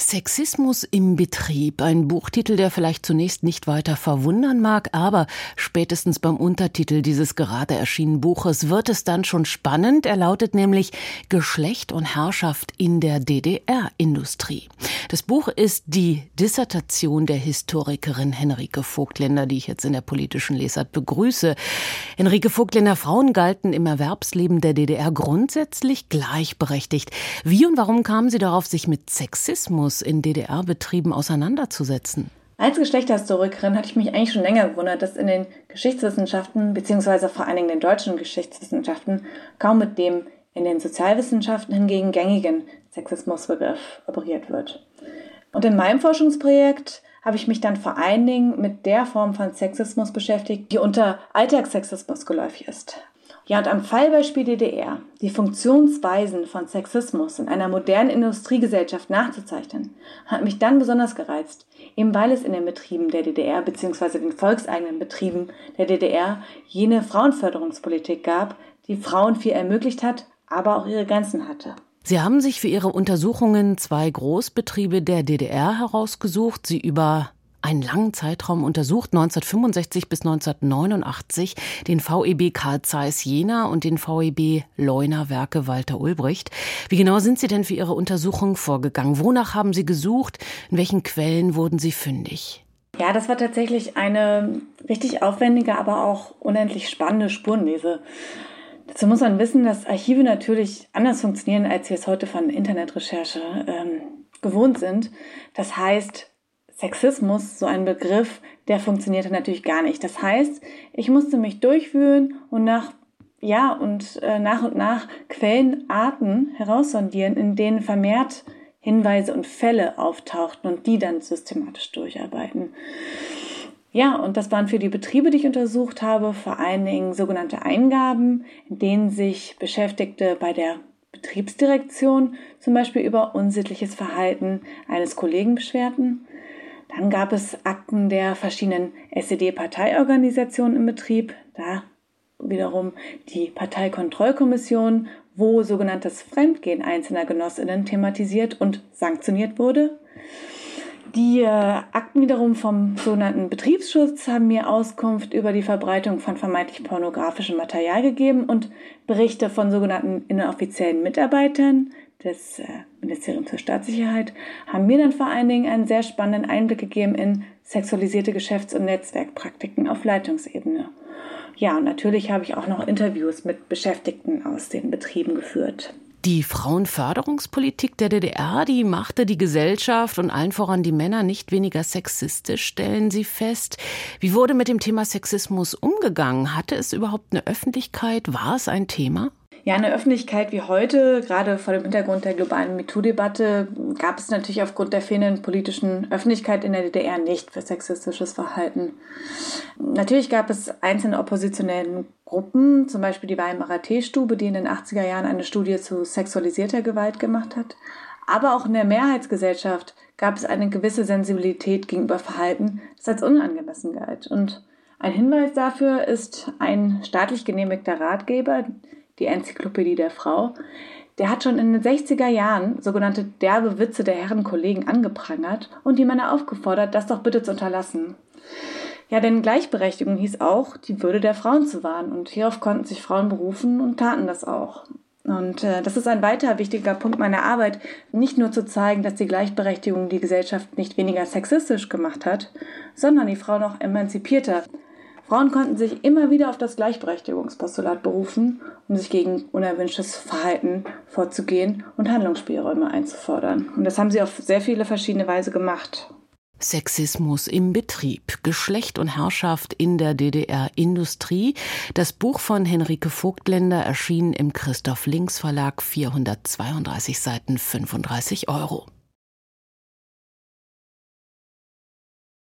Sexismus im Betrieb, ein Buchtitel, der vielleicht zunächst nicht weiter verwundern mag, aber spätestens beim Untertitel dieses gerade erschienenen Buches wird es dann schon spannend. Er lautet nämlich Geschlecht und Herrschaft in der DDR-Industrie. Das Buch ist die Dissertation der Historikerin Henrike Vogtländer, die ich jetzt in der politischen Lesart begrüße. Henrike Vogtländer, Frauen galten im Erwerbsleben der DDR grundsätzlich gleichberechtigt. Wie und warum kamen Sie darauf, sich mit Sexismus Sexismus in DDR-Betrieben auseinanderzusetzen? Als Geschlechterhistorikerin hatte ich mich eigentlich schon länger gewundert, dass in den Geschichtswissenschaften, beziehungsweise vor allen Dingen den deutschen Geschichtswissenschaften, kaum mit dem in den Sozialwissenschaften hingegen gängigen Sexismusbegriff operiert wird. Und in meinem Forschungsprojekt habe ich mich dann vor allen Dingen mit der Form von Sexismus beschäftigt, die unter Alltagssexismus geläufig ist. Ja, und am Fallbeispiel DDR die Funktionsweisen von Sexismus in einer modernen Industriegesellschaft nachzuzeichnen, hat mich dann besonders gereizt, eben weil es in den Betrieben der DDR bzw. den volkseigenen Betrieben der DDR jene Frauenförderungspolitik gab, die Frauen viel ermöglicht hat, aber auch ihre Grenzen hatte. Sie haben sich für Ihre Untersuchungen zwei Großbetriebe der DDR herausgesucht, sie über einen langen Zeitraum untersucht, 1965 bis 1989, den VEB Karl Zeiss Jena und den VEB Leuner Werke Walter Ulbricht. Wie genau sind Sie denn für Ihre Untersuchung vorgegangen? Wonach haben Sie gesucht? In welchen Quellen wurden Sie fündig? Ja, das war tatsächlich eine richtig aufwendige, aber auch unendlich spannende Spurenlese. Dazu muss man wissen, dass Archive natürlich anders funktionieren, als wir es heute von Internetrecherche ähm, gewohnt sind. Das heißt, Sexismus, so ein Begriff, der funktionierte natürlich gar nicht. Das heißt, ich musste mich durchwühlen und nach ja und äh, nach und nach Quellenarten heraussondieren, in denen vermehrt Hinweise und Fälle auftauchten und die dann systematisch durcharbeiten. Ja, und das waren für die Betriebe, die ich untersucht habe, vor allen Dingen sogenannte Eingaben, in denen sich Beschäftigte bei der Betriebsdirektion zum Beispiel über unsittliches Verhalten eines Kollegen beschwerten. Dann gab es Akten der verschiedenen SED-Parteiorganisationen im Betrieb. Da wiederum die Parteikontrollkommission, wo sogenanntes Fremdgehen einzelner Genossinnen thematisiert und sanktioniert wurde. Die äh, Akten wiederum vom sogenannten Betriebsschutz haben mir Auskunft über die Verbreitung von vermeintlich pornografischem Material gegeben und Berichte von sogenannten inoffiziellen Mitarbeitern, des äh, Ministeriums für Staatssicherheit haben mir dann vor allen Dingen einen sehr spannenden Einblick gegeben in sexualisierte Geschäfts- und Netzwerkpraktiken auf Leitungsebene. Ja, und natürlich habe ich auch noch Interviews mit Beschäftigten aus den Betrieben geführt. Die Frauenförderungspolitik der DDR, die machte die Gesellschaft und allen voran die Männer nicht weniger sexistisch, stellen Sie fest. Wie wurde mit dem Thema Sexismus umgegangen? Hatte es überhaupt eine Öffentlichkeit? War es ein Thema? Ja, eine Öffentlichkeit wie heute, gerade vor dem Hintergrund der globalen MeToo-Debatte, gab es natürlich aufgrund der fehlenden politischen Öffentlichkeit in der DDR nicht für sexistisches Verhalten. Natürlich gab es einzelne oppositionellen Gruppen, zum Beispiel die Weimarer Teestube, die in den 80er Jahren eine Studie zu sexualisierter Gewalt gemacht hat. Aber auch in der Mehrheitsgesellschaft gab es eine gewisse Sensibilität gegenüber Verhalten, das als unangemessen galt. Und ein Hinweis dafür ist ein staatlich genehmigter Ratgeber, die Enzyklopädie der Frau, der hat schon in den 60er Jahren sogenannte derbe Witze der Herrenkollegen angeprangert und die Männer aufgefordert, das doch bitte zu unterlassen. Ja, denn Gleichberechtigung hieß auch, die Würde der Frauen zu wahren und hierauf konnten sich Frauen berufen und taten das auch. Und äh, das ist ein weiter wichtiger Punkt meiner Arbeit, nicht nur zu zeigen, dass die Gleichberechtigung die Gesellschaft nicht weniger sexistisch gemacht hat, sondern die Frauen auch emanzipierter, Frauen konnten sich immer wieder auf das Gleichberechtigungspostulat berufen, um sich gegen unerwünschtes Verhalten vorzugehen und Handlungsspielräume einzufordern. Und das haben sie auf sehr viele verschiedene Weise gemacht. Sexismus im Betrieb, Geschlecht und Herrschaft in der DDR-Industrie. Das Buch von Henrike Vogtländer erschien im Christoph Links Verlag, 432 Seiten, 35 Euro.